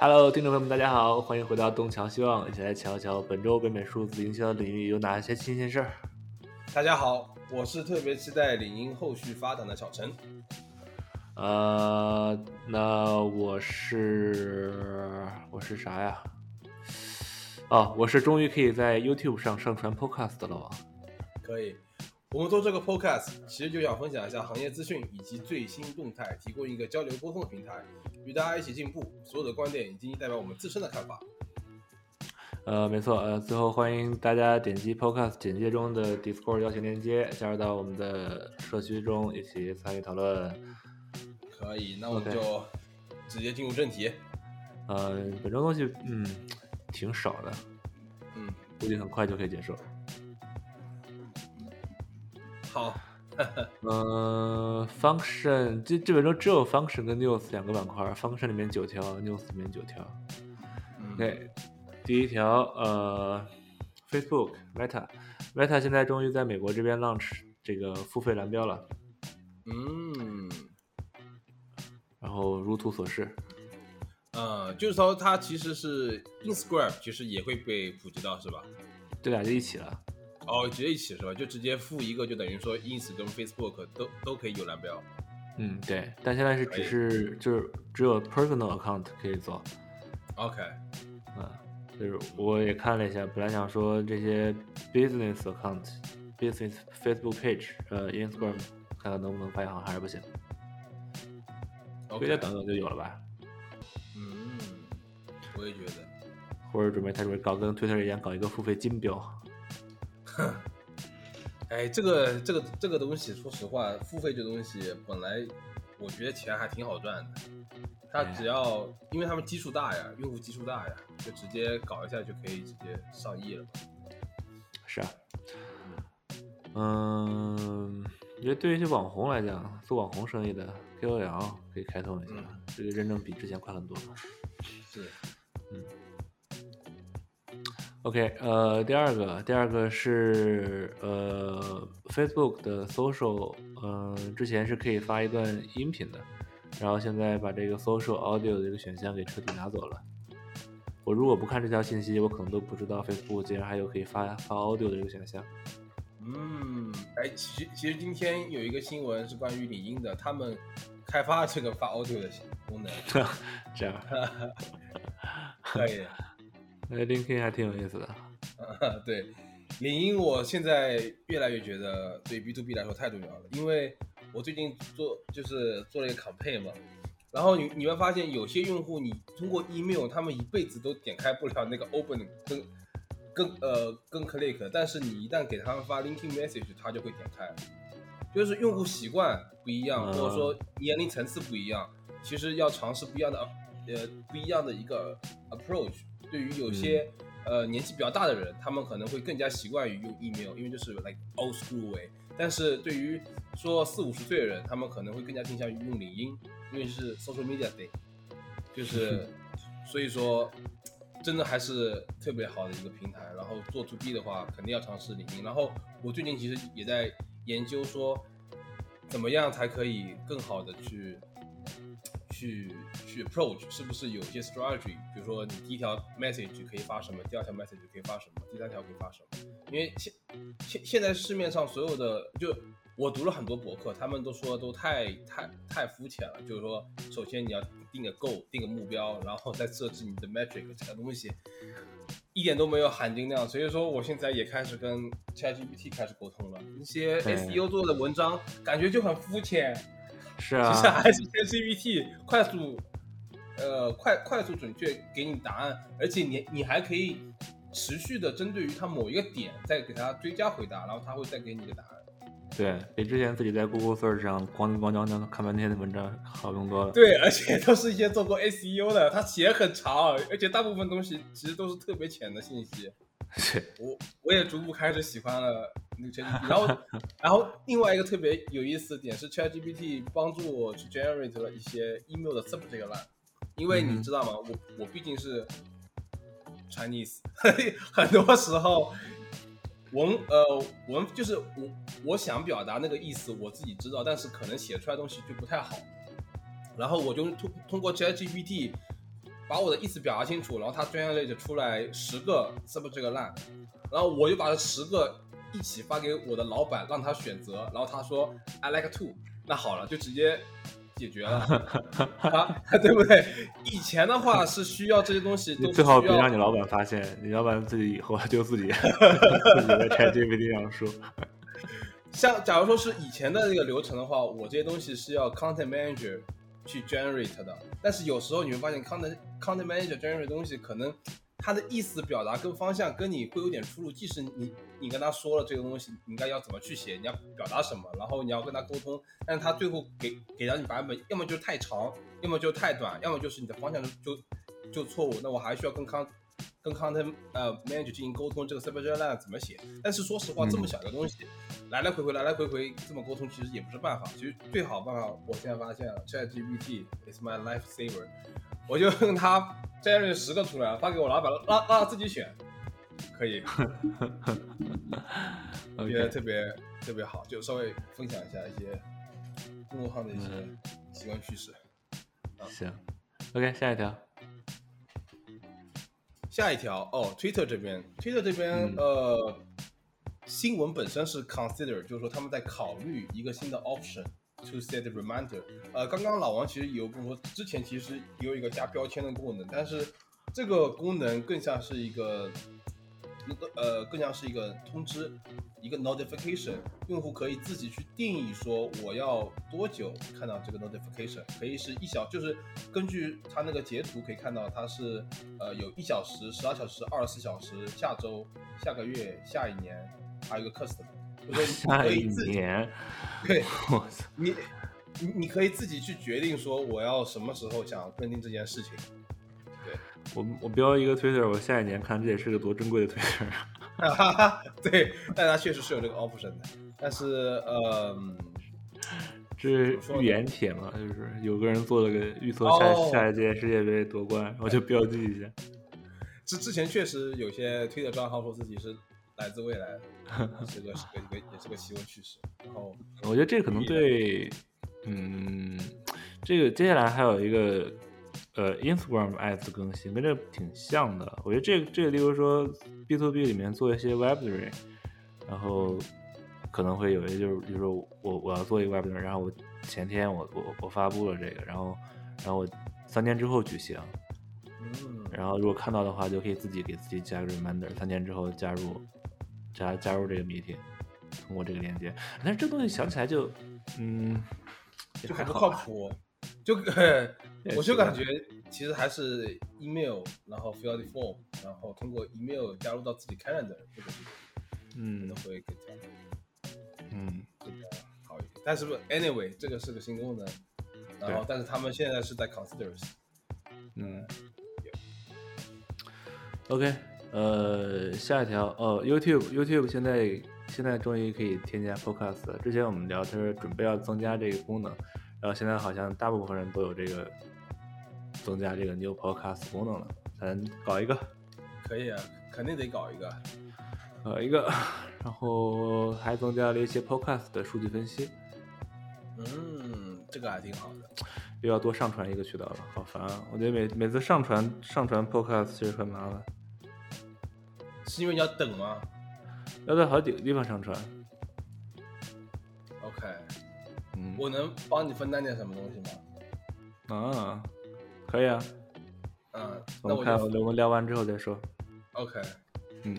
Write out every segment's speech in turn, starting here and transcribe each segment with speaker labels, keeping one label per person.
Speaker 1: Hello，听众朋友们，大家好，欢迎回到东瞧西望，一起来瞧一瞧本周北美数字营销领域有哪些新鲜事儿。
Speaker 2: 大家好，我是特别期待领英后续发展的小陈。
Speaker 1: 呃，那我是我是啥呀？哦，我是终于可以在 YouTube 上上传 Podcast 了吧？
Speaker 2: 可以，我们做这个 Podcast 其实就想分享一下行业资讯以及最新动态，提供一个交流沟通的平台，与大家一起进步。所有的观点已经代表我们自身的看法。
Speaker 1: 呃，没错，呃，最后欢迎大家点击 Podcast 简介中的 Discord 邀请链接，加入到我们的社区中，一起参与讨论。
Speaker 2: 可以，那我们就直接进入正题。
Speaker 1: 呃，本周东西，嗯，挺少的，
Speaker 2: 嗯，
Speaker 1: 估计很快就可以结束。
Speaker 2: 好，
Speaker 1: 呃，function 这这本书只有 function 跟 news 两个板块，function 里面九条，news 里面九条。OK，第一条，呃，Facebook Meta，Meta 现在终于在美国这边 launch 这个付费蓝标了。
Speaker 2: 嗯，
Speaker 1: 然后如图所示，
Speaker 2: 呃，就是说它其实是 Instagram，其实也会被普及到，是吧？
Speaker 1: 这俩就一起了。
Speaker 2: 哦，直接一起是吧？就直接付一个，就等于说 Ins 跟 Facebook 都都可以有蓝标。
Speaker 1: 嗯，对。但现在是只是就是只有 personal account 可以做。
Speaker 2: OK，
Speaker 1: 嗯，就是我也看了一下，本来想说这些 business account、business Facebook page、呃 Instagram，看看能不能发现，好像还是不行。
Speaker 2: OK，
Speaker 1: 等等就有了吧？
Speaker 2: 嗯，我也觉得。
Speaker 1: 或者准备他准备搞跟 Twitter 一样搞一个付费金标。
Speaker 2: 哎，这个这个这个东西，说实话，付费这东西本来我觉得钱还挺好赚的。他只要，因为他们基数大呀，用户基数大呀，就直接搞一下就可以直接上亿了。
Speaker 1: 是啊，嗯，我觉得对于一些网红来讲，做网红生意的 KOL 可以开通一下，
Speaker 2: 嗯
Speaker 1: 这个认证比之前快很多了。
Speaker 2: 是，
Speaker 1: OK，呃，第二个，第二个是呃，Facebook 的 Social，嗯、之前是可以发一段音频的，然后现在把这个 Social Audio 的这个选项给彻底拿走了。我如果不看这条信息，我可能都不知道 Facebook 竟然还有可以发发 Audio 的这个选项。
Speaker 2: 嗯，哎，其实其实今天有一个新闻是关于领英的，他们开发这个发 audio 的功能，
Speaker 1: 这样，
Speaker 2: 可以。
Speaker 1: 那 LinkedIn 还挺有意思的。
Speaker 2: 对，领英我现在越来越觉得对 B to B 来说太重要了，因为我最近做就是做了一个 campaign 嘛，然后你你会发现有些用户你通过 email 他们一辈子都点开不了那个 open 跟跟呃跟 click，但是你一旦给他们发 linking message，他就会点开，就是用户习惯不一样，
Speaker 1: 嗯
Speaker 2: 或者说年龄层次不一样，其实要尝试不一样的呃不一样的一个 approach。对于有些、呃年纪比较大的人，他们可能会更加习惯于用 email，因为就是 like old school way。但是对于说四五十岁的人，他们可能会更加倾向于用领英，因为是 social media thing，就是 所以说真的还是特别好的一个平台。然后做 to B 的话，肯定要尝试领英。然后我最近其实也在研究说，怎么样才可以更好的去去去 approach，是不是有一些 strategy？比如说你第一条 message 可以发什么，第二条 message 可以发什么，第三条可以发什么？因为现现现在市面上所有的，就我读了很多博客，他们都说都太太太肤浅了。就是说，首先你要定个 goal，定个目标，然后再设置你的 metric，这个东西一点都没有含金量。所以说，我现在也开始跟 ChatGPT 开始沟通了。一些 SEO 做的文章感觉就很肤浅。
Speaker 1: 是啊
Speaker 2: 其实
Speaker 1: 啊，
Speaker 2: 还是 ChatGPT 快速，呃，快快速准确给你答案，而且你你还可以持续的针对于它某一个点再给它追加回答，然后它会再给你一个答案。
Speaker 1: 对比之前自己在 Google Search 上咣咣当当看半天的文章好用多了。
Speaker 2: 对，而且都是一些做过 SEO 的，它写很长，而且大部分东西其实都是特别浅的信息。我我也逐步开始喜欢了那个 ChatGPT，然后然后另外一个特别有意思的点是 ChatGPT 帮助我去 generate 了一些 email 的 subject line，因为你知道吗？我我毕竟是 Chinese，很多时候文呃文就是我我想表达那个意思我自己知道，但是可能写出来东西就不太好。然后我就通通过 ChatGPT 把我的意思表达清楚，然后他 generate 出来十个 sub 这个烂，然后我就把这十个一起发给我的老板，让他选择，然后他说 I like two，那好了，就直接解决了，啊，对不对？以前的话是需要这些东西，
Speaker 1: 你最好别让你老板发现，你老板自己以后就自己 自己在 ChatGPT 上说。
Speaker 2: 像假如说是以前的那个流程的话，我这些东西是要 Content Manager 去 generate 的，但是有时候你会发现 Content Content Manager generate 东西可能它的意思表达跟方向跟你会有点出入，即使你你跟他说了这个东西你应该要怎么去写，你要表达什么，然后你要跟他沟通，但是他最后给给到你版本，要么就太长，要么就太短，要么就是你的方向就就错误，那我还需要跟康跟 content 呃 manager 进行沟通，这个 s u b j e c line 怎么写？但是说实话，这么小的东西，来来回回来来回回这么沟通，其实也不是办法。其实最好办法，我现在发现了，ChatGPT is my life saver。我就用它 generate 十个出来，发给我老板，让让他自己选，可以，我觉得特别特别好，就稍微分享一下一些公众号的一些习惯趋势。
Speaker 1: 行，OK，下一条。
Speaker 2: 下一条哦，Twitter 这边，Twitter 这边呃，新闻本身是 consider，就是说他们在考虑一个新的 option to set reminder。呃，刚刚老王其实有跟我说，之前其实有一个加标签的功能，但是这个功能更像是一个。呃，更像是一个通知，一个 notification，用户可以自己去定义说我要多久看到这个 notification，可以是一小，就是根据它那个截图可以看到它是呃有一小时、十二小时、二十四小时、下周、下个月、下一年，还有一个 custom，就是
Speaker 1: 下一年，
Speaker 2: 对，我操，你你你可以自己去决定说我要什么时候想跟进这件事情。
Speaker 1: 我我标一个 Twitter，我下一年看这也是个多珍贵的 Twitter。
Speaker 2: 对，但它确实是有这个 option 的。但是，呃，
Speaker 1: 这是预言帖嘛，就是有个人做了个预测下下一届世界杯夺冠，我就标记一下。
Speaker 2: 之之前确实有些推特账号说自己是来自未来的，这个是个一个也是个奇闻趣事。然后，
Speaker 1: 我觉得这可能对，嗯，这个接下来还有一个。呃，Instagram ads 更新跟这挺像的，我觉得这个这个，例如说 B to B 里面做一些 Web3，然后可能会有一些就是，比如说我我要做一个 Web3，然后我前天我我我发布了这个，然后然后我三天之后举行，
Speaker 2: 嗯，
Speaker 1: 然后如果看到的话，就可以自己给自己加个 reminder，三天之后加入加加入这个 meeting，通过这个链接，但是这东西想起来就嗯，
Speaker 2: 就很不靠谱。就 我就感觉其实还是 email，然后 fill the form，然后通过 email 加入到自己 calendar 这个地方，
Speaker 1: 嗯，
Speaker 2: 会更加，
Speaker 1: 嗯，
Speaker 2: 更加好一点。但是不，anyway，这个是个新功能，然后但是他们现在是在 considers，
Speaker 1: 嗯，OK，呃，下一条哦，YouTube，YouTube 现在现在终于可以添加 podcast 了。之前我们聊他是准备要增加这个功能。然后现在好像大部分人都有这个增加这个 New Podcast 功能了，咱搞一个，
Speaker 2: 可以啊，肯定得搞一个，
Speaker 1: 搞一个，然后还增加了一些 Podcast 的数据分析，
Speaker 2: 嗯，这个还挺好的，
Speaker 1: 又要多上传一个渠道了，好烦啊！我觉得每每次上传上传 Podcast 其实很麻烦，
Speaker 2: 是因为你要等吗？
Speaker 1: 要在好几个地方上传。
Speaker 2: 我能帮你分担点什么东西
Speaker 1: 吗？啊，可以啊。
Speaker 2: 嗯，
Speaker 1: 那我看我们聊完之后再说。
Speaker 2: OK。
Speaker 1: 嗯。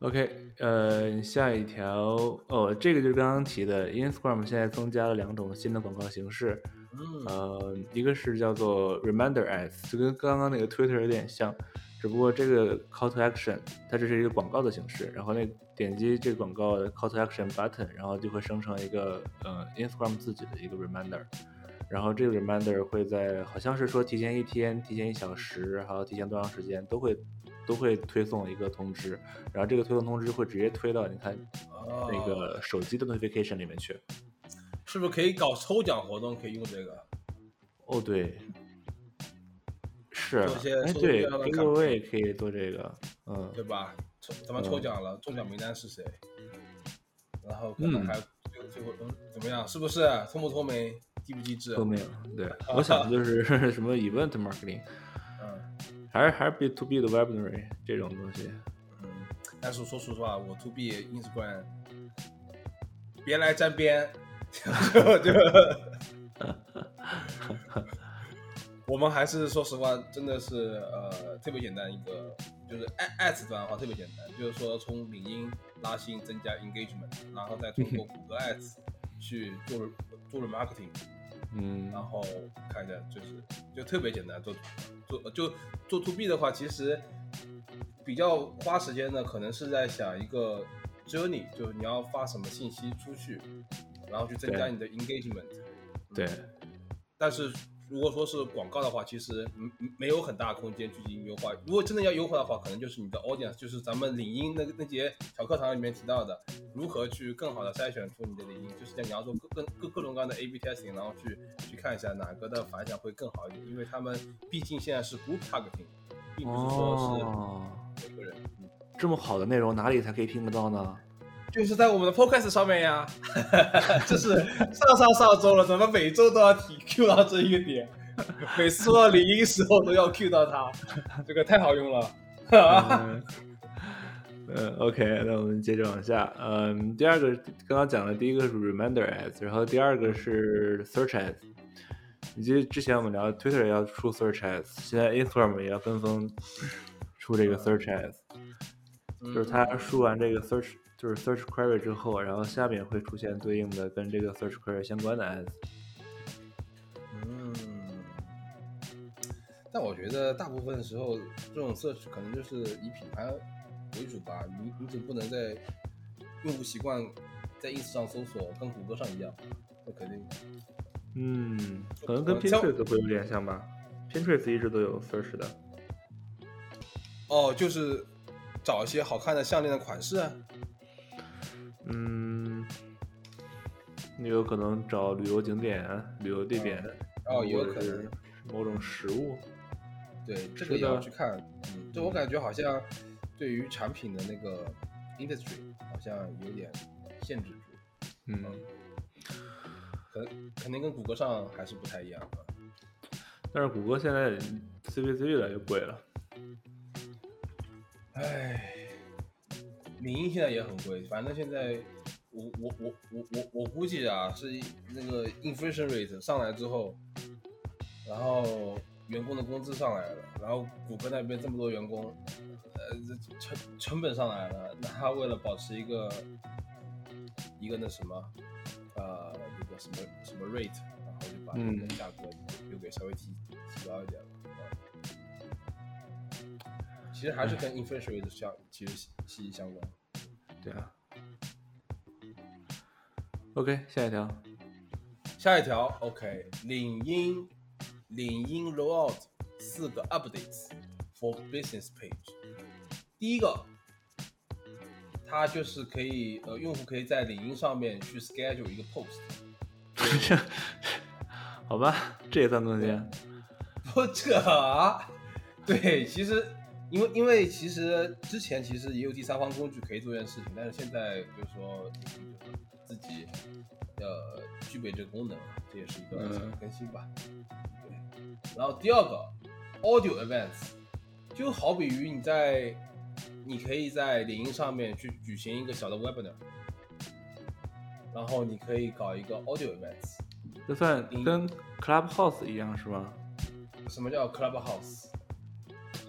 Speaker 1: OK，呃，下一条哦，这个就是刚刚提的，Instagram 现在增加了两种新的广告形式。
Speaker 2: 嗯。
Speaker 1: 呃，一个是叫做 Reminder Ads，就跟刚刚那个 Twitter 有点像，只不过这个 Call to Action 它这是一个广告的形式，然后那。点击这个广告的 call to action button，然后就会生成一个呃 Instagram 自己的一个 reminder，然后这个 reminder 会在好像是说提前一天、提前一小时，还有提前多长时间都会都会推送一个通知，然后这个推送通知会直接推到你看那个手机的 notification 里面去。
Speaker 2: 是不是可以搞抽奖活动？可以用这个？
Speaker 1: 哦，对，是，哎，对，giveaway 可以做这个，嗯，
Speaker 2: 对吧？抽怎么抽奖了？中奖名单是谁？然后可能还最最后嗯怎么样？是不是聪不聪明？机不机智
Speaker 1: 都没有。对，我想的就是 什么 event marketing，
Speaker 2: 嗯
Speaker 1: 还是还是 B to B 的 webinar 这种东西。
Speaker 2: 嗯，但是说实话，我 to B Instagram 别来沾边，就就我们还是说实话，真的是呃特别简单一个，就是 a ads 端的话特别简单，就是说从领英拉新增加 engagement，然后再通过谷歌 ads 去做做 remarketing，
Speaker 1: 嗯。
Speaker 2: 然后看一下就是就特别简单做做就做 to B 的话，其实比较花时间的可能是在想一个 journey，就是你要发什么信息出去，然后去增加你的 engagement。
Speaker 1: 对，
Speaker 2: 但是如果说是广告的话，其实没没有很大空间去进行优化。如果真的要优化的话，可能就是你的 audience，就是咱们领英那个那节小课堂里面提到的，如何去更好的筛选出你的领英，就是你要做各各各各种各样的 A/B testing，然后去去看一下哪个的反响会更好一点，因为他们毕竟现在是 group targeting，并不是说
Speaker 1: 哦，
Speaker 2: 是每个人。嗯
Speaker 1: 这么好的内容哪里才可以听得到呢？
Speaker 2: 就是在我们的 podcast 上面呀，这是上上上周了，怎么每周都要提 Q 到这一个点？每次说到领英时候都要 Q 到它，这个太好用了。
Speaker 1: 嗯，呃，OK，那我们接着往下。嗯，第二个刚刚讲的第一个是 Reminder Ads，然后第二个是 Search Ads。以及之前我们聊 Twitter 也要出 Search Ads，现在 Instagram 也要跟风出这个 Search Ads，就是它输完这个 Search 就是 Search Query 之后，然后下面会出现对应的跟这个 Search Query 相关的 Ads。
Speaker 2: 嗯，但我觉得大部分时候这种 search 可能就是以品牌为主吧，你你总不能在用户习惯在 ins 上搜索跟谷歌上一样，那肯定。
Speaker 1: 嗯，可能跟 Pinterest 会有点像吧，Pinterest 一直都有 Search 的。
Speaker 2: 哦，就是找一些好看的项链的款式啊。
Speaker 1: 你有可能找旅游景点、旅游地点，
Speaker 2: 哦，也有可能。
Speaker 1: 某种食物。
Speaker 2: 对，这个也要去看。嗯，就我感觉好像对于产品的那个 industry 好像有点限制住，
Speaker 1: 嗯，
Speaker 2: 可能肯定跟谷歌上还是不太一样的。
Speaker 1: 但是谷歌现在 CPC 越来越贵了。
Speaker 2: 唉，领英现在也很贵，反正现在我我我我我我估计啊，是那个 inflation rate 上来之后，然后员工的工资上来了，然后谷歌那边这么多员工，呃，这成成本上来了，那他为了保持一个一个那什么，呃，一个什么什么 rate，然后就把那个
Speaker 1: 嗯
Speaker 2: 价格又给稍微提提高一点了。啊其实还是跟 inflation rate 相其实息息相关。
Speaker 1: 对啊。OK，下一条。
Speaker 2: 下一条，OK，领英领英 rollout 四个 updates for business page。第一个，它就是可以呃，用户可以在领英上面去 schedule 一个 post。
Speaker 1: 好吧，这也算更新。
Speaker 2: 不，这个啊，对，其实因为因为其实之前其实也有第三方工具可以做这件事情，但是现在就是说自己呃具备这个功能了，这也是一个更新吧。对，然后第二个 audio events，就好比于你在你可以在领英上面去举行一个小的 webinar，然后你可以搞一个 audio events。
Speaker 1: 这算
Speaker 2: 嗯
Speaker 1: 跟 Clubhouse 一样是吗？
Speaker 2: 什么叫 clubhouse？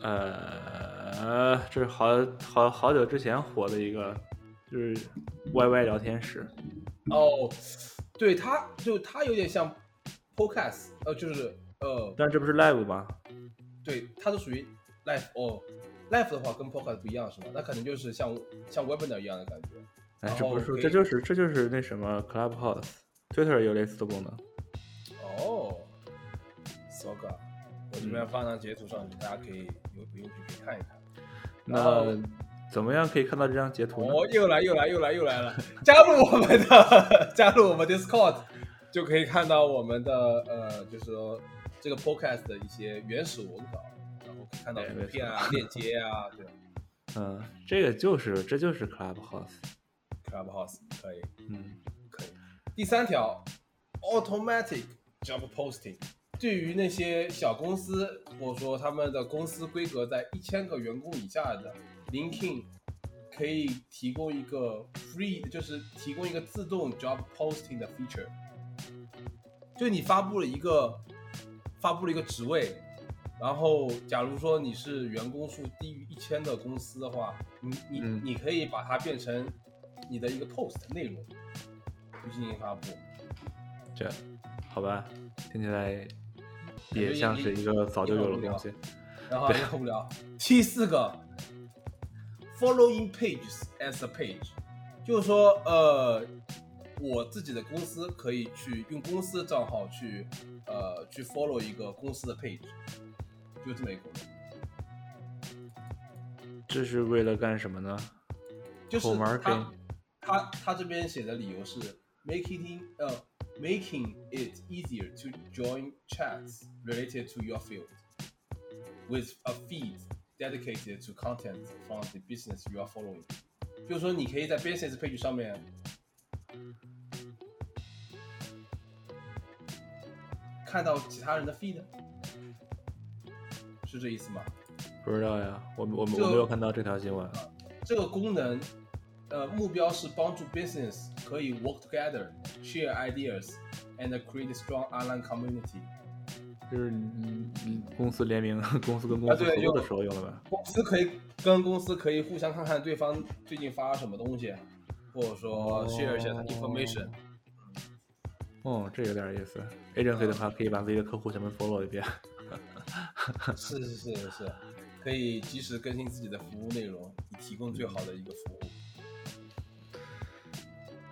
Speaker 1: 呃，这是好好好久之前火的一个，就是 YY 聊天室。
Speaker 2: 哦，对，它就它有点像 podcast，呃，就是呃，
Speaker 1: 但这不是 live 吧？
Speaker 2: 对，它是属于 live 哦，live 的话跟 podcast 不一样是吗？那可能就是像像 webinar 一样的感觉。
Speaker 1: 哎，这不是这就是这就是那什么 Clubhouse，Twitter 有类似的功能。
Speaker 2: 哦，so good，我这
Speaker 1: 嗯
Speaker 2: 边放张截图上去，大家可以有有兴趣可以看一看。
Speaker 1: 那
Speaker 2: 后
Speaker 1: 怎么样可以看到这张截图呢？
Speaker 2: 哦，又来又来又来又来了！加入我们的加入我们 Discord，就可以看到我们的呃，就是说这个 Podcast 的一些原始文稿，然后可以看到
Speaker 1: 哎
Speaker 2: 图片啊、链接啊，对
Speaker 1: 嗯，这个就是这就是 Clubhouse。
Speaker 2: ，Clubhouse 可以
Speaker 1: 嗯，
Speaker 2: 可以。第三条，Automatic job posting。对于那些小公司，或者说他们的公司规格在一千个员工以下的，LinkedIn 可以提供一个 free，就是提供一个自动 job posting 的 feature。就你发布了一个发布了一个职位，然后假如说你是员工数低于一千的公司的话，你你、
Speaker 1: 嗯
Speaker 2: 你可以把它变成你的一个 post 内容去进行发布。
Speaker 1: 这好吧，听起来
Speaker 2: 也
Speaker 1: 也像是一个早就有的东西。
Speaker 2: 然后也很无聊。第四个 ，following pages as a page，就是说，呃，我自己的公司可以去用公司的账号去，呃，去 follow 一个公司的 page，就这么一个功能。
Speaker 1: 这是为了干什么呢？
Speaker 2: 就是
Speaker 1: 口门
Speaker 2: 他他他这边写的理由是 making 呃 making it easier to join chats related to your field with a feed Dedicated to content from the business you are following。就是说，你可以在 business page 上面看到其他人的 feed，是这意思吗？
Speaker 1: 不知道呀，我我我没有看到这条新闻。
Speaker 2: 这个功能，呃，目标是帮助 business 可以 work together, share ideas, and create strong online community。
Speaker 1: 就是你你公司联名，公司跟公司合作的时候用的吧？
Speaker 2: 公司可以跟公司可以互相看看对方最近发什么东西，或者说 share 一下他 information。
Speaker 1: 哦，这有点意思。agency 的话，可以把自己的客户全部 follow 一遍。
Speaker 2: 是是是是是，可以及时更新自己的服务内容，以提供最好的一个服务。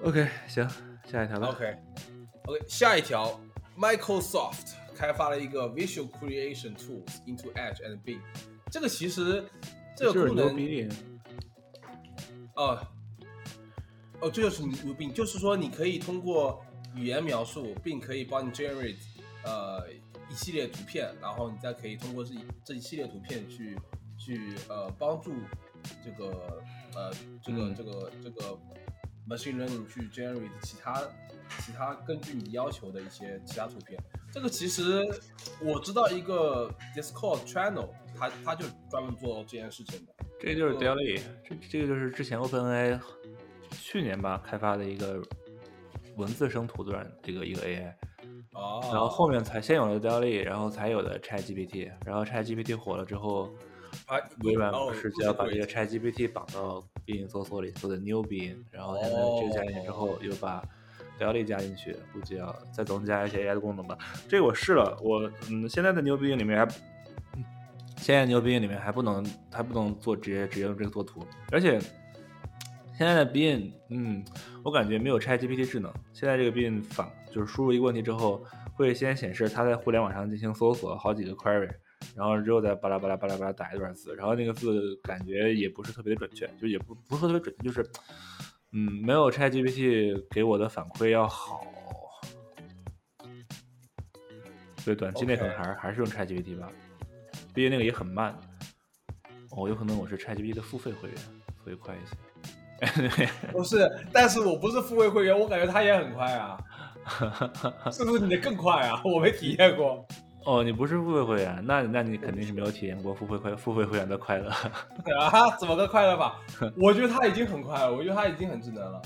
Speaker 1: OK，行，下一条吧。
Speaker 2: OK OK，下一条，Microsoft 开发了一个 Visual Creation Tools into Edge and Bing。这个其实这
Speaker 1: 就是
Speaker 2: 个功能。哦，哦，这就是牛逼，就是说你可以通过语言描述，并可以帮你 generate 呃一系列图片，然后你再可以通过这一这一系列图片去去呃帮助这个呃这个、
Speaker 1: 嗯
Speaker 2: 这个这个 machine learning 去 generate 其他其他根据你要求的一些其他图片。这个其实我知道一个 Discord channel，他他就专门做这件事情的。
Speaker 1: 这就是 Daily，这这个就是之前 OpenAI 去年吧开发的一个文字生图段这个一个 AI，
Speaker 2: 哦，
Speaker 1: 然后后面才先有了 Daily，然后才有的 ChatGPT，然后 ChatGPT 火了之后，
Speaker 2: 啊
Speaker 1: 微软
Speaker 2: 哦
Speaker 1: 不是就要把这个 ChatGPT 绑到 Bing 搜索里做的 New Bing，然后现在这个加进去之后又把 Daily 加进去，估计要再增加一些 AI 的功能吧。这个我试了，我嗯现在的 New Bing 里面还。现在 New Bing 里面还不能，还不能做直接直接用这个做图，而且现在的 b i n 嗯，我感觉没有 ChatGPT 智能。现在这个 b i n 反就是输入一个问题之后，会先显示它在互联网上进行搜索好几个 query，然后之后再巴拉巴拉巴拉巴拉打一段字，然后那个字感觉也不是特别的准确，就也不不是特别准确，就是嗯，没有 ChatGPT 给我的反馈要好。所以短期内可能还是还是用 ChatGPT 吧，毕竟那个也很慢。哦，有可能我是 ChatGPT 的付费会员，所以快一些。
Speaker 2: 不是，但是我不是付费会员，我感觉它也很快啊，是不是你的更快啊？我没体验过。
Speaker 1: 哦，你不是付费会员，那那你肯定是没有体验过付费会付费会员的快乐。
Speaker 2: 啊，怎么个快乐法？我觉得它已经很快了，我觉得它已经很智能了。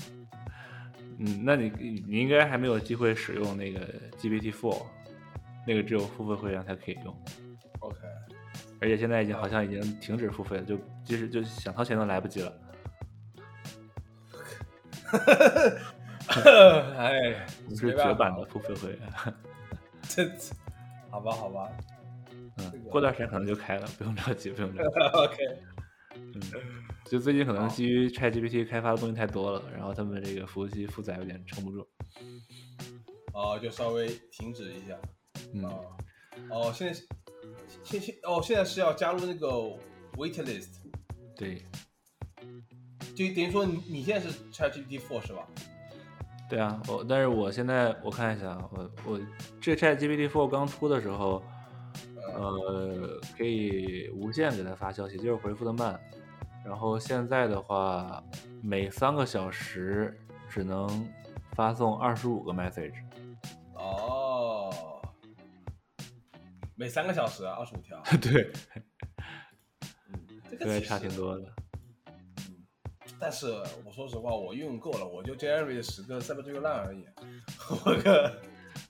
Speaker 1: 嗯，那你你应该还没有机会使用那个 GPT Four，那个只有付费会员才可以用
Speaker 2: ，OK，
Speaker 1: 而且现在已经好像已经停止付费了，就即使就想掏钱都来不及了。
Speaker 2: 哎，
Speaker 1: 是
Speaker 2: 没办法
Speaker 1: 绝版的付费会员，
Speaker 2: 这，好吧，好吧
Speaker 1: 嗯
Speaker 2: 这个，
Speaker 1: 过段时间可能就开了，不用着急，不用着急。
Speaker 2: OK，
Speaker 1: 嗯，就最近可能基于 ChatGPT 开发的东西太多了，然后他们这个服务器负载有点撑不住。
Speaker 2: 哦，就稍微停止一下。
Speaker 1: 嗯，
Speaker 2: 哦，哦，现在现现哦，现在是要加入那个 wait list，
Speaker 1: 对，
Speaker 2: 就等于说你你现在是 ChatGPT Four 是吧？
Speaker 1: 对啊，我但是我现在我看一下啊，我我这 ChatGPT Four 刚出的时候，呃，可以无限给它发消息，就是回复的慢。然后现在的话，每三个小时只能发送二十五个 message。
Speaker 2: 哦，每三个小时二十五条，
Speaker 1: 对，
Speaker 2: 嗯，这个
Speaker 1: 对，差挺多的。
Speaker 2: 但是我说实话，我用够了，我就 generate 十个 Cyber 这个烂而已。我个，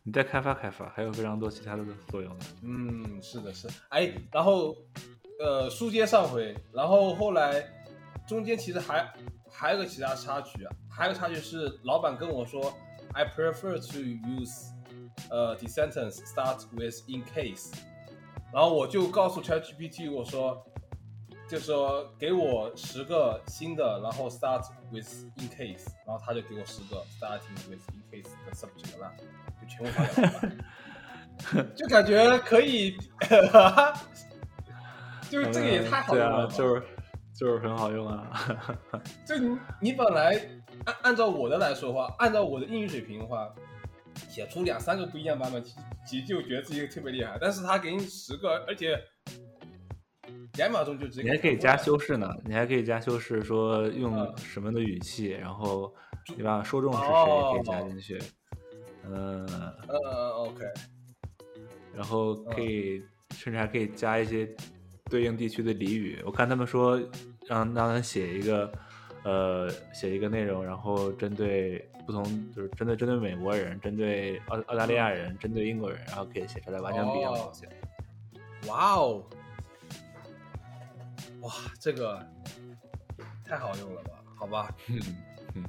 Speaker 1: 你再开发开发，还有非常多其他的作用呢。
Speaker 2: 嗯，是的，是，哎，然后呃，书接上回，然后后来中间其实还还有个其他插曲啊，还有个插曲是老板跟我说，I prefer to use 呃 the sentence start with in case，然后我就告诉 ChatGPT 我说。就说给我十个新的，然后 start with in case，然后他就给我十个 starting with in case 的 subject 了，就全部发给老板，就感觉可以，就是这个也太好用了
Speaker 1: 就是就是很好用啊。
Speaker 2: 就你你本来按按照我的来说的话，按照我的英语水平的话，写出两三个不一样版本，其其实就觉得自己特别厉害。但是他给你十个，而且两秒钟就直接
Speaker 1: 你还可以加修饰呢，你还可以加修饰，说用
Speaker 2: 嗯
Speaker 1: 什么的语气，然后对吧？说中是谁
Speaker 2: 哦
Speaker 1: 可以加进去，嗯，
Speaker 2: 呃呃 OK，
Speaker 1: 然后可以甚至还可以加一些对应地区的俚语。我看他们说让让他写一个呃写一个内容，然后针对不同就是针对针对美国人，针对澳澳大利亚人，针对英国人，然后可以写出来完全不一样的东西。
Speaker 2: 哇哦，哇，这个太好用了吧？好吧，
Speaker 1: 嗯嗯。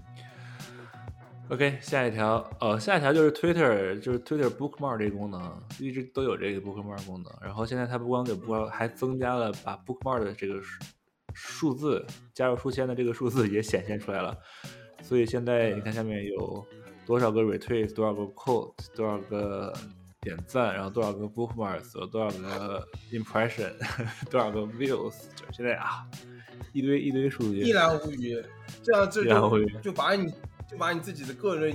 Speaker 1: OK，下一条，哦，下一条就是 Twitter，就是 Twitter Bookmark 这个功能，一直都有这个 Bookmark 功能。然后现在它不光给 Book，还增加了把 Bookmark 的这个数数字加入书签的这个数字也显现出来了。所以现在你看下面有多少个 retweet，多少个 quote，多少个点赞，然后多少个 bookmarks，多少个 impression，多少个 views，就是现在啊，一堆一堆数据。
Speaker 2: 一览无余。这样这
Speaker 1: 一览无余
Speaker 2: 就就把你就把你自己的个人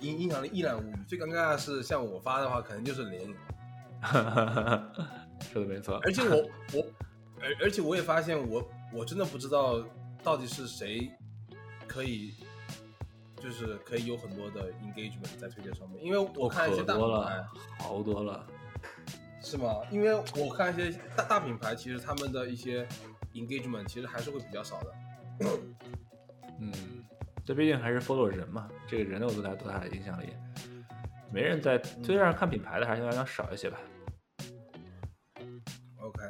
Speaker 2: 影影响力一览无余。最尴尬的是，像我发的话，可能就是零。
Speaker 1: 说的没错，
Speaker 2: 而且我 我而而且我也发现我我真的不知道到底是谁可以。就是可以有很多的 engagement 在推荐上面，因为我看一些大品牌
Speaker 1: 多了，，好多了。
Speaker 2: 是吗？因为我看一些大大品牌，其实他们的一些 engagement 其实还是会比较少的。
Speaker 1: 嗯，这毕竟还是 follow 人嘛，这个人有多大多大的影响力，没人在推特上看品牌的，还是相对来讲少一些吧。
Speaker 2: OK，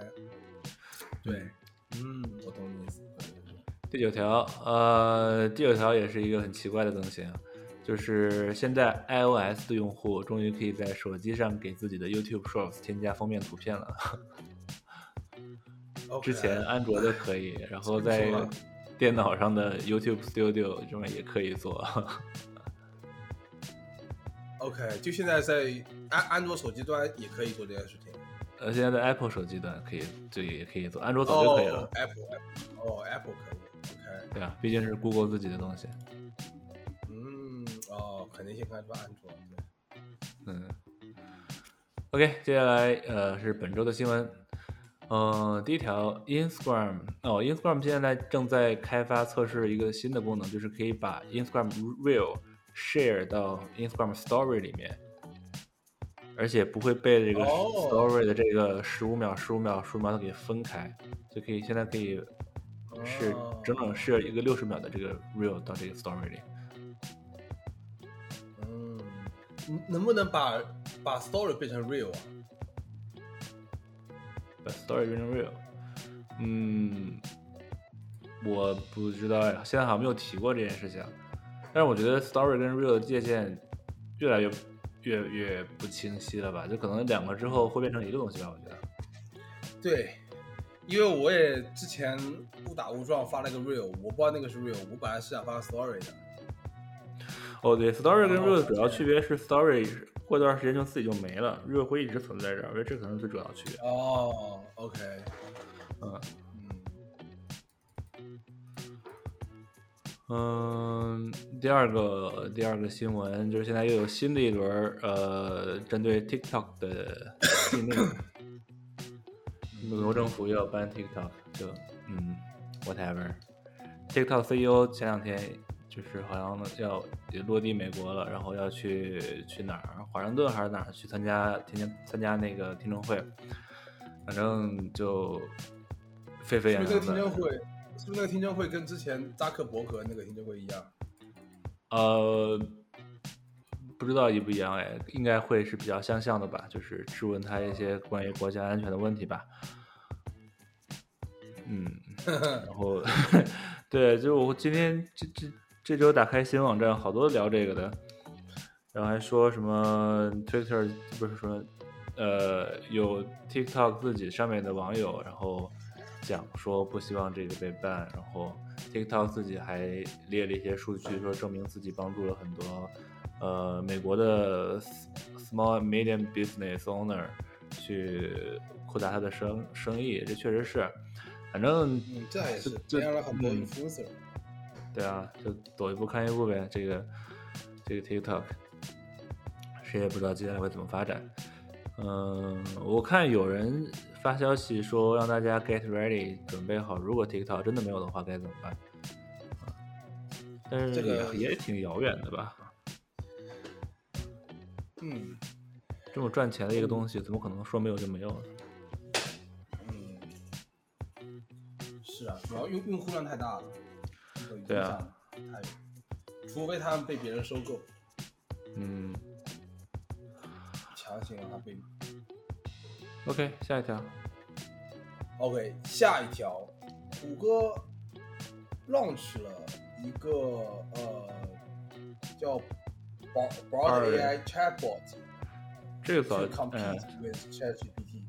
Speaker 2: 对，嗯。
Speaker 1: 第九条，呃，第九条也是一个很奇怪的更新，就是现在 iOS 的用户终于可以在手机上给自己的 YouTube Shorts 添加封面图片了。之前安卓的可以，然后在电脑上的 YouTube Studio 中也可以做。
Speaker 2: OK，就现在在安安卓手机端也可以做这件事情。
Speaker 1: 呃，现在在 Apple 手机端可以，这个也可以做，安卓早就可以了。
Speaker 2: 哦，Apple，哦，Apple 可以。
Speaker 1: 对啊，毕竟是 Google 自己的东西。
Speaker 2: 嗯，哦，肯定先开发安卓。对
Speaker 1: 嗯，OK，接下来呃是本周的新闻。呃，第一条，Instagram 哦，Instagram 现在正在开发测试一个新的功能，就是可以把 Instagram Reel share 到 Instagram Story 里面，而且不会被这个
Speaker 2: 哦
Speaker 1: Story 的这个十五秒、十五秒、十五秒给分开，就可以现在可以是
Speaker 2: 哦
Speaker 1: 整整 share 一个六十秒的这个 real 到这个 Story 里。
Speaker 2: 嗯，能能不能把把 Story 变成 Real 啊？
Speaker 1: 把 Story 变成 Real，嗯，我不知道呀，现在好像没有提过这件事情。但是我觉得 Story 跟 Real 的界限越来越越越不清晰了吧？就可能两个之后会变成一个东西吧？我觉得。
Speaker 2: 对，因为我也之前误打误撞发了个 Real，我不知道那个是 Real，我本来是想发个 Story 的。
Speaker 1: 哦，对，Story 跟
Speaker 2: 哦
Speaker 1: Real 的主要区别是 Story 过段时间就自己就没了，Real 会一直存在这儿，我觉得这可能是最主要的区别。
Speaker 2: 哦，OK，
Speaker 1: 嗯
Speaker 2: 嗯，
Speaker 1: 嗯，第二个第二个新闻就是现在又有新的一轮儿呃，针对 TikTok 的 禁令，美国政府又要 ban TikTok，就嗯，whatever。TikTok CEO 前两天就是好像要也落地美国了，然后要去去哪儿，华盛顿还是哪儿去参加天天参加那个听证会，反正就沸沸
Speaker 2: 是不
Speaker 1: 扬扬的。
Speaker 2: 是那个听证会？是不是那个听证会跟之前扎克伯格那个听证会一样？
Speaker 1: 呃，不知道一不一样哎，应该会是比较相像的吧，就是质问他一些关于国家安全的问题吧。嗯，然后 对，就是我今天这这这周打开新闻网站，好多聊这个的，然后还说什么 Twitter 不是说呃有 TikTok 自己上面的网友，然后讲说不希望这个被 ban，然后 TikTok 自己还列了一些数据，说证明自己帮助了很多呃美国的 small and medium business owner 去扩大他的生生意，这确实是，反正
Speaker 2: 嗯，这也是
Speaker 1: 就
Speaker 2: 培养了很多。
Speaker 1: 对啊，就走一步看一步呗。这个这个 TikTok，谁也不知道接下来会怎么发展。嗯，我看有人发消息说让大家 get ready，准备好，如果 TikTok 真的没有的话该怎么办？啊但是也、
Speaker 2: 这个
Speaker 1: 也挺遥远的吧？
Speaker 2: 嗯
Speaker 1: 这么赚钱的一个东西，怎么可能说没有就没有呢？
Speaker 2: 嗯，是啊，主要用用户量太大了，
Speaker 1: 对啊
Speaker 2: 太，除非他们被别人收购，
Speaker 1: 嗯
Speaker 2: 强行让他被。
Speaker 1: ，OK，下一条。
Speaker 2: OK，下一条，谷歌 launch 了一个呃叫 Bard AI chatbot
Speaker 1: 这个早
Speaker 2: compete with ChatGPT。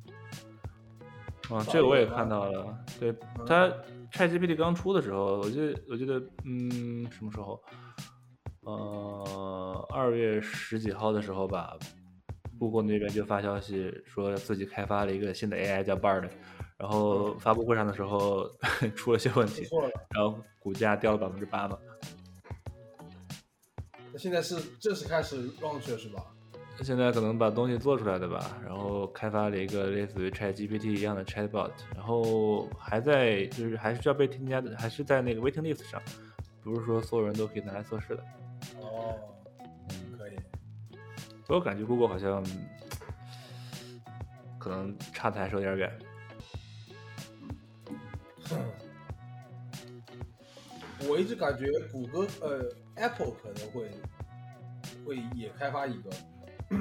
Speaker 1: 啊，这个我也看到了。对
Speaker 2: 嗯
Speaker 1: 它 ChatGPT 刚出的时候，我记得我记得，嗯，什么时候？呃，二月十几号的时候吧，谷歌那边就发消息说自己开发了一个新的 AI 叫 Bard，然后发布会上的时候 出了些问题，然后股价掉了百分之八嘛。
Speaker 2: 那现在是正式开始 launch 了是吧？
Speaker 1: 现在可能把东西做出来的吧，然后开发了一个类似于 ChatGPT 一样的 Chatbot，然后还在就是还是需要被添加的，还是在那个 waiting list 上，不是说所有人都可以拿来测试的。
Speaker 2: 哦，可以。
Speaker 1: 我感觉 Google 好像可能差的还是有点远。
Speaker 2: 我一直感觉谷歌呃 Apple 可能会会也开发一个，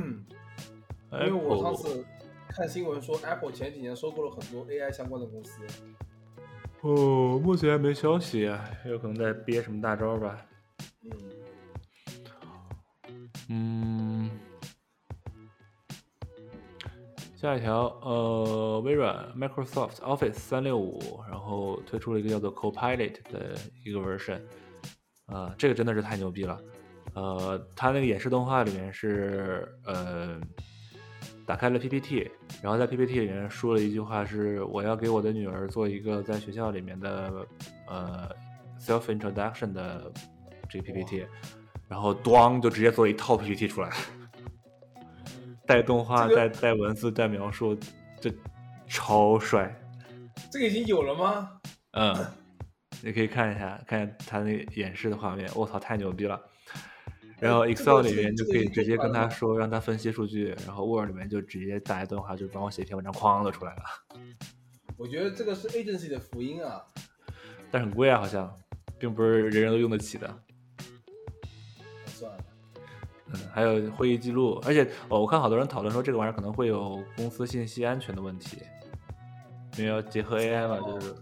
Speaker 2: 因为我上次看新闻说 Apple 前几年收购了很多 AI 相关的公司。
Speaker 1: 哦，目前还没消息啊，有可能在憋什么大招吧。
Speaker 2: 嗯，
Speaker 1: 嗯，下一条，呃，微软 Microsoft Office 三六五，然后推出了一个叫做 Copilot 的一个 version，啊、这个真的是太牛逼了。呃，它那个演示动画里面是，呃，打开了 PPT，然后在 PPT 里面说了一句话是我要给我的女儿做一个在学校里面的呃 self introduction 的这个 PPT，然后咣就直接做一套 PPT 出来，带动画、
Speaker 2: 这个
Speaker 1: 带带文字、带描述，这超帅。
Speaker 2: 这个已经有了吗？
Speaker 1: 嗯，你可以看一下，看一下他那个演示的画面，我操，太牛逼了！然后 Excel 里面就可以直接跟他说，让他分析数据，然后 Word 里面就直接打一段话，就帮我写一篇文章，哐就出来了。
Speaker 2: 我觉得这个是 agency 的福音啊。
Speaker 1: 但是很贵啊，好像，并不是人人都用得起的。
Speaker 2: 算了，
Speaker 1: 嗯，还有会议记录，而且哦，我看好多人讨论说这个玩意儿可能会有公司信息安全的问题，因为要结合 AI 嘛，就是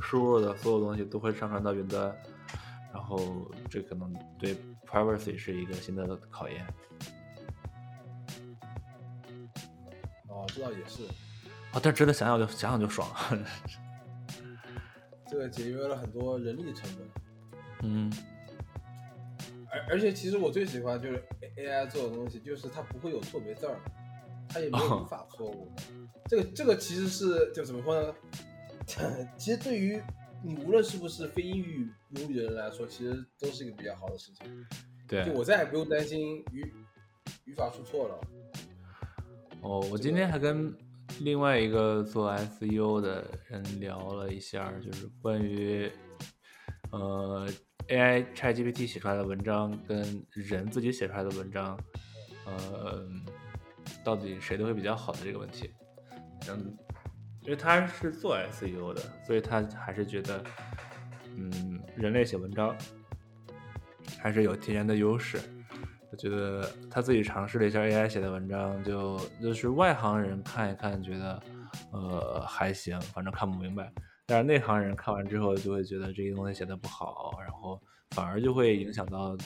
Speaker 1: 输入的所有东西都会上传到云端，然后这可能对 privacy 是一个新的考验。
Speaker 2: 哦，这倒也是，
Speaker 1: 啊，但真的想想就想想就爽。
Speaker 2: 这个节约了很多人力成本。
Speaker 1: 嗯，
Speaker 2: 而而且其实我最喜欢就是 A AI 做的东西，就是它不会有错别字儿，它也没有
Speaker 1: 哦
Speaker 2: 语法错误。这个这个其实是就怎么说呢？其实对于你无论是不是非英语母语的人来说，其实都是一个比较好的事情。
Speaker 1: 对
Speaker 2: 就。我再也不用担心语语法出错了。
Speaker 1: 哦，我今天还跟另外一个做 SEO 的人聊了一下，就是关于呃 AI ChatGPT 写出来的文章跟人自己写出来的文章，呃，到底谁都会比较好的这个问题。嗯，因为他是做 SEO 的，所以他还是觉得，嗯，人类写文章还是有天然的优势。我觉得他自己尝试了一下 AI 写的文章，就就是外行人看一看，觉得呃还行，反正看不明白。但是内行人看完之后，就会觉得这些东西写的不好，然后反而就会影响到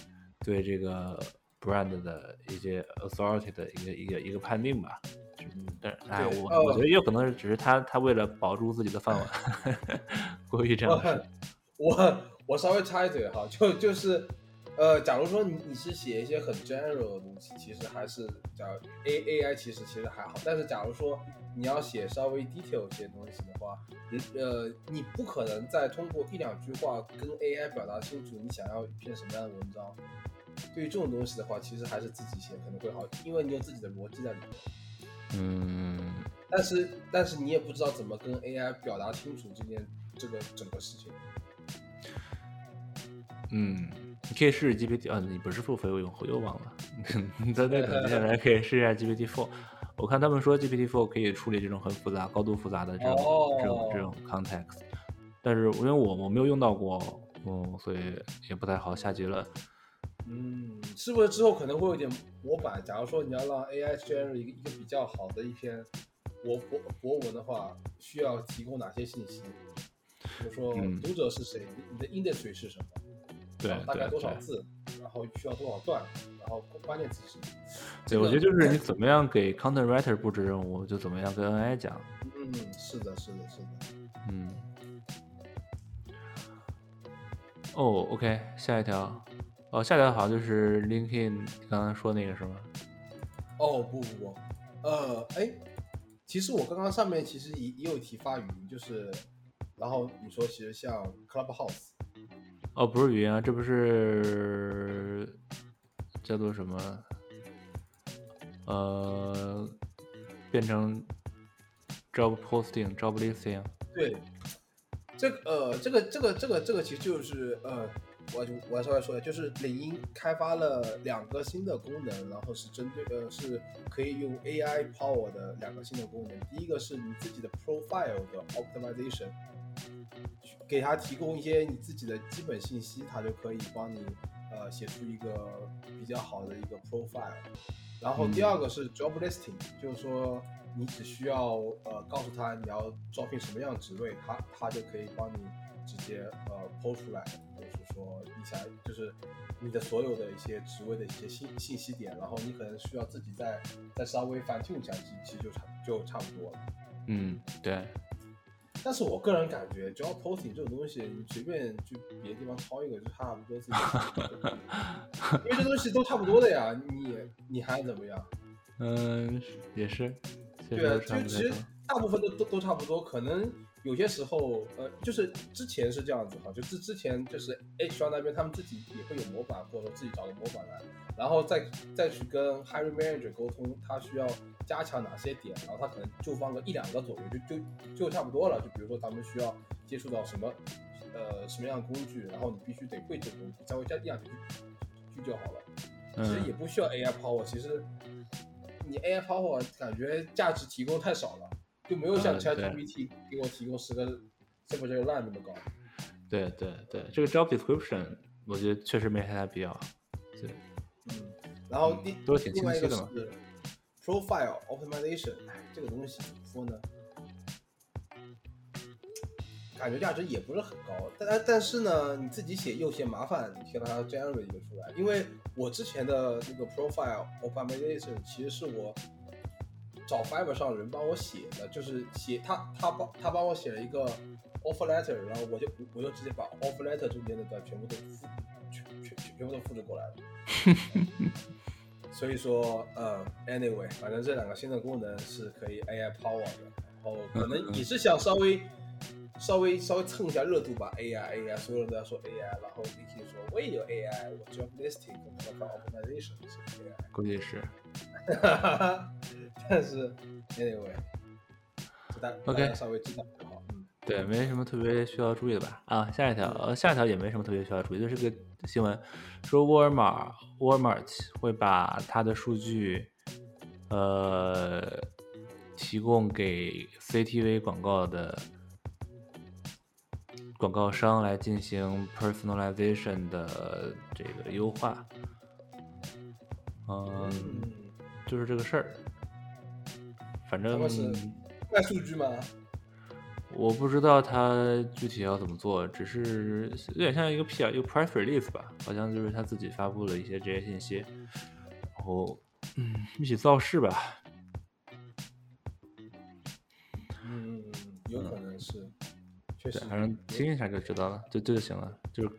Speaker 1: 对这个 brand 的一些 authority 的一个一个一个判定吧。嗯，但哎，我我觉得也有可能是只是他他为了保住自己的饭碗，故意这样
Speaker 2: 说。我我稍微插一嘴哈，就就是。呃，假如说你你是写一些很 general 的东西，其实还是叫 A A I，其实其实还好。但是假如说你要写稍微 detail 一些东西的话，呃，你不可能再通过一两句话跟 A I 表达清楚你想要一篇什么样的文章。对于这种东西的话，其实还是自己写可能会好，因为你有自己的逻辑在里面。
Speaker 1: 嗯。
Speaker 2: 但是但是你也不知道怎么跟 A I 表达清楚这件这个整个事情。
Speaker 1: 嗯。你可以试试 GPT 啊，你不是付费用户又忘了。你再再等下来可以试一下 GPT Four。我看他们说 GPT Four 可以处理这种很复杂、高度复杂的这种这种这种 context，但是因为我我没有用到过，嗯，所以也不太好下结论。
Speaker 2: 嗯，是不是之后可能会有点模板？假如说你要让 AI generate 一个一个比较好的一篇博博博文的话，需要提供哪些信息？比如说读者是谁？你的 industry 是什么？
Speaker 1: 对，
Speaker 2: 大概多少字，然后需要多少段，然后关键词是什么。
Speaker 1: 对，我觉得就是你怎么样给 content writer 布置任务，就怎么样跟 AI 讲。
Speaker 2: 嗯，是的，是的，是的。
Speaker 1: 嗯。哦，OK，下一条。哦，下一条好像就是 LinkedIn 刚刚说那个是吗？
Speaker 2: 哦，不不不，呃，哎，其实我刚刚上面其实也也有提发语音，就是，然后你说其实像 Clubhouse。
Speaker 1: 哦，不是语音啊，这不是叫做什么？呃，变成 job posting、job listing。
Speaker 2: 对，这个呃，这个这个这个这个其实就是呃，我就我稍微说一下，就是领英开发了两个新的功能，然后是针对呃，是可以用 AI power 的两个新的功能。第一个是你自己的 profile 的 optimization。给它提供一些你自己的基本信息，它就可以帮你呃写出一个比较好的一个 profile。然后第二个是 job listing，就是说你只需要呃告诉他你要招聘什么样职位，他他就可以帮你直接呃抛出来，就是说你想就是你的所有的一些职位的一些信信息点，然后你可能需要自己再再稍微反 tune 一下，其实就差就差不多了。
Speaker 1: 嗯，对。
Speaker 2: 但是我个人感觉，job posting 这种东西，你随便去别的地方抄一个就差不多自己，因为这东西都差不多的呀，你你还怎么样？
Speaker 1: 嗯，也是。
Speaker 2: 对啊，就其实大部分都都都差不多，可能有些时候，呃，就是之前是这样子哈，就之之前就是 HR 那边他们自己也会有模板，或者说自己找个模板来，然后再再去跟 hiring manager 沟通，他需要。加强哪些点，然后他可能就放个一两个左右，就就就差不多了。就比如说咱们需要接触到什么，呃，什么样的工具，然后你必须得会这个东西，稍微加一两句句就好了。其实也不需要 AI power，其实你 AI power 感觉价值提供太少了，就没有像 ChatGPT 给我提供十个这么这个 line 那么高。
Speaker 1: 对对对，这个 job description 我觉得确实没太大必要。对，
Speaker 2: 嗯，然后第
Speaker 1: 都挺清晰的
Speaker 2: 嘛。Profile optimization，哎，这个东西怎么说呢？感觉价值也不是很高，但但是呢，你自己写又嫌麻烦，你先让它 generate 一个出来。因为我之前的那个 profile optimization 其实是我找 Fiverr 上人帮我写的，就是写他他帮他帮我写了一个 offer letter，然后我就我就直接把 offer letter 中间那段全部都复全全全部都复制过来了。所以说，呃，anyway，反正这两个新的功能是可以 AI power 的，然后可能你是想稍微、稍微、稍微蹭一下热度吧，AI，AI，所有人都在说 AI，然后你听说我也有 AI，我 job listing 和 optimization 是 AI，
Speaker 1: 估计是，
Speaker 2: 但是 anyway，大 OK，稍微知道就好，嗯
Speaker 1: 对，没什么特别需要注意的吧？啊，下一条，呃，下一条也没什么特别需要注意，就是个新闻，说沃尔玛，Walmart 会把它的数据，呃，提供给 CTV 广告的广告商来进行 personalization 的这个优化。嗯，就是这个事儿，反正
Speaker 2: 卖数据吗？
Speaker 1: 我不知道他具体要怎么做，只是有点像一个 P R 一个 press release 吧，好像就是他自己发布了一些这些信息，然后嗯，一起造势吧。
Speaker 2: 嗯，有可能是，确实，
Speaker 1: 反正听一下就知道了，就这就行了，就是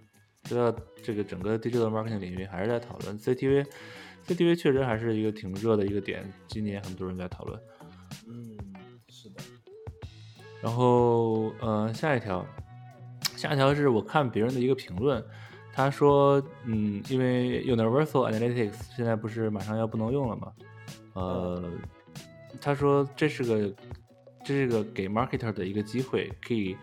Speaker 1: 知道这个整个 digital marketing 领域还是在讨论 C T V，C T V 确实还是一个挺热的一个点，今年很多人在讨论。嗯，是的然后，呃，下一条，下一条是我看别人的一个评论，他说，嗯，因为 Universal Analytics 现在不是马上要不能用了吗？呃，他说这是个，这是个给 marketer 的一个机会，可以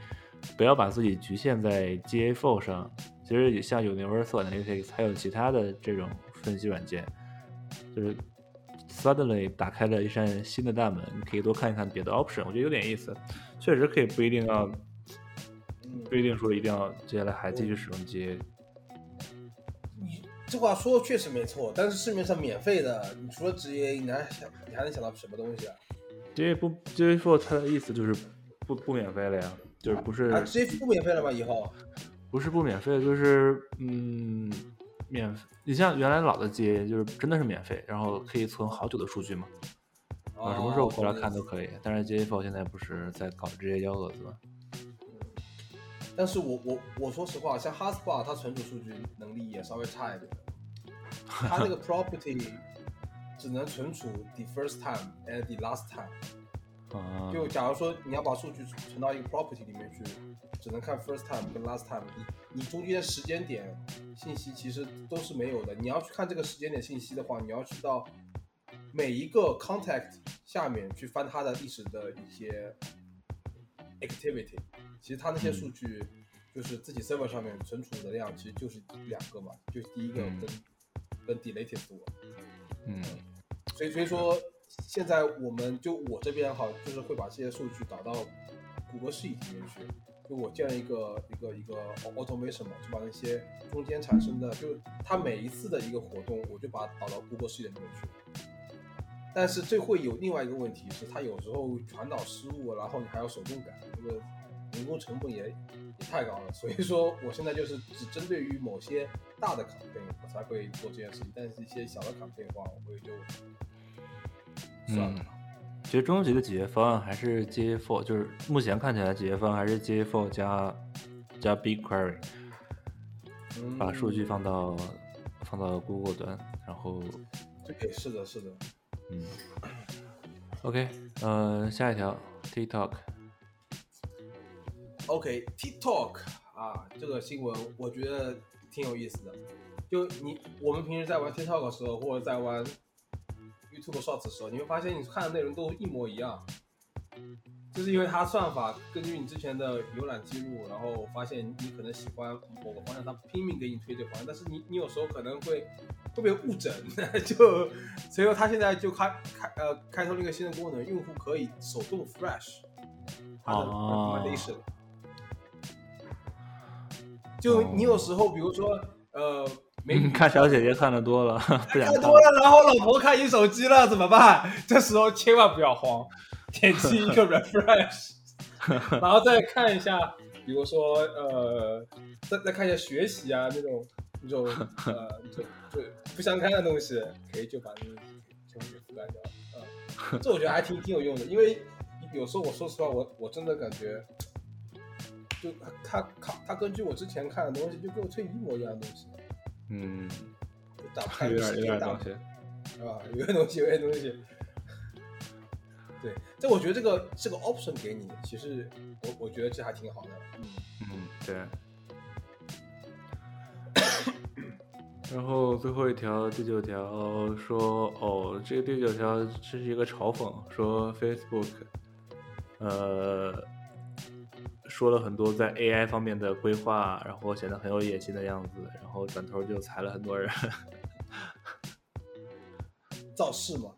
Speaker 1: 不要把自己局限在 GA4 上。其实也像 Universal Analytics 还有其他的这种分析软件，就是 suddenly 打开了一扇新的大门，你可以多看一看别的 option，我觉得有点意思。确实可以，不一定要，不一定说一定要接下来还继续使用接。
Speaker 2: 你这话说的确实没错，但是市面上免费的，你除了职业，你还想你还能想到什么东西啊？
Speaker 1: 接不接说它的意思就是不不免费了呀，就是不是？
Speaker 2: 啊，直接不免费了吗？以后？
Speaker 1: 不是不免费，就是嗯，免。你像原来老的接，就是真的是免费，然后可以存好久的数据嘛。啊，什么时候过来看都可以，但是 JFO 现在不是在搞这些幺蛾子吗？
Speaker 2: 但是我我我说实话，像 Hotspot 它存储数据能力也稍微差一点，它那个 property 只能存储 the first time and the last time。
Speaker 1: 啊。
Speaker 2: 就假如说你要把数据存到一个 property 里面去，只能看 first time 跟 last time，你你中间的时间点信息其实都是没有的。你要去看这个时间点信息的话，你要去到。每一个 contact 下面去翻它的历史的一些 activity，其实它那些数据就是自己 server 上面存储的量其实就是两个嘛，就第一个跟跟 deleted 多，
Speaker 1: 嗯，
Speaker 2: 所以所以说现在我们就我这边哈，就是会把这些数据导到谷歌视野里面去，就我建了一个一个一个 automation 嘛，就把那些中间产生的，就是它每一次的一个活动，我就把它导到谷歌视野里面去。但是这会有另外一个问题是，它有时候传导失误，然后你还要手动改，这个人工成本也也太高了。所以说，我现在就是只针对于某些大的 campaign 我才会做这件事情，但是一些小的 campaign 的话，我会就算了。
Speaker 1: 其实终极的解决方案还是 GA4，就是目前看起来解决方案还是 GA4 加加 BigQuery，把数据放到放到 Google 端，然后
Speaker 2: 对，是的，是的。
Speaker 1: 嗯，OK，呃，下一条 TikTok。
Speaker 2: OK，TikTok 啊，这个新闻我觉得挺有意思的。就你我们平时在玩 TikTok 的时候，或者在玩 YouTube Shorts 的时候，你会发现你看的内容都一模一样，就是因为它算法根据你之前的浏览记录，然后发现你可能喜欢某个方向，它拼命给你推这个方向，但是你你有时候可能会。特别误诊，就所以说它现在就开开呃开通了一个新的功能，用户可以手动 fresh 它的 recommendation。就你有时候比如说呃，
Speaker 1: 看小姐姐看的多了，看
Speaker 2: 多了，然后老婆看你手机了怎么办？这时候千万不要慌，点击一个 refresh，然后再看一下，比如说呃，再再看一下学习啊那种那种呃就就。不相干的东西，可以就把那个全部给覆盖掉。嗯，这我觉得还挺挺有用的，因为有时候我说实话，我我真的感觉，就他他他根据我之前看的东西，就跟我推一模一样的东西。
Speaker 1: 嗯，
Speaker 2: 打不开，
Speaker 1: 有点有点东西，
Speaker 2: 啊，有点东西，有点东西。对，但我觉得这个这个 option 给你，其实我我觉得这还挺好的。
Speaker 1: 嗯嗯，对。然后最后一条第九条说，哦，这个第九条这是一个嘲讽，说 Facebook，呃，说了很多在 AI 方面的规划，然后显得很有野心的样子，然后转头就裁了很多人。
Speaker 2: 造势嘛。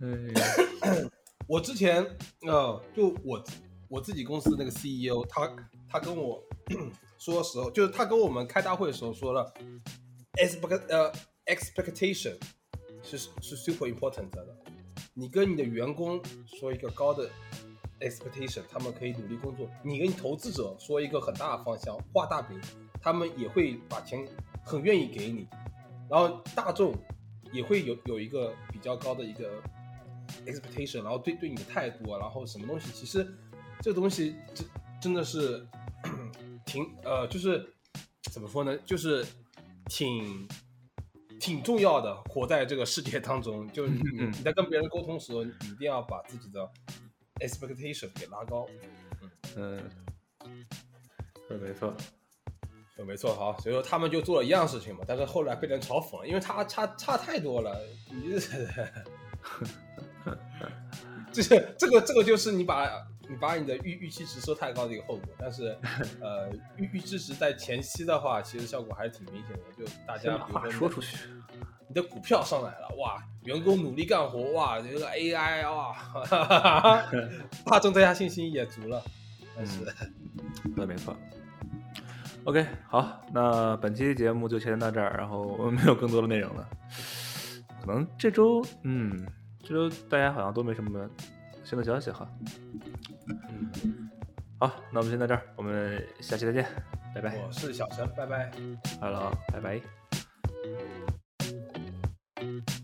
Speaker 1: 哎，
Speaker 2: 我之前呃，就我我自己公司那个 CEO，他他跟我说的时候，就是他跟我们开大会的时候说了，expect 呃 expectation 是是 super important 的。你跟你的员工说一个高的 expectation，他们可以努力工作；你跟你投资者说一个很大的方向，画大饼，他们也会把钱很愿意给你。然后大众也会有有一个比较高的一个 expectation，然后对对你的态度啊，然后什么东西，其实这东西真真的是 挺呃，就是怎么说呢，就是挺挺重要的，活在这个世界当中，就是你在跟别人沟通的时候，你一定要把自己的 expectation 给拉高。
Speaker 1: 嗯，嗯没错。
Speaker 2: 对，没错，好，所以说他们就做了一样事情嘛，但是后来被人嘲讽了，因为他差差太多了，你这，这 是这个这个就是你把你把你的预预期值设太高的一个后果，但是呃预预期值在前期的话，其实效果还是挺明显的，就大
Speaker 1: 家把话
Speaker 2: 说
Speaker 1: 出去。
Speaker 2: 你的股票上来了，哇，员工努力干活，哇，这个 AI 哇，哈哈哈哈大众对他信心也足了，但是。
Speaker 1: 说的没错。OK，好，那本期节目就先到这儿，然后我们没有更多的内容了。可能这周，嗯，这周大家好像都没什么新的消息哈。
Speaker 2: 嗯，
Speaker 1: 好，那我们先到这儿，我们下期再见，拜拜。
Speaker 2: 我是小陈，拜拜。
Speaker 1: Hello，拜拜。Thank you.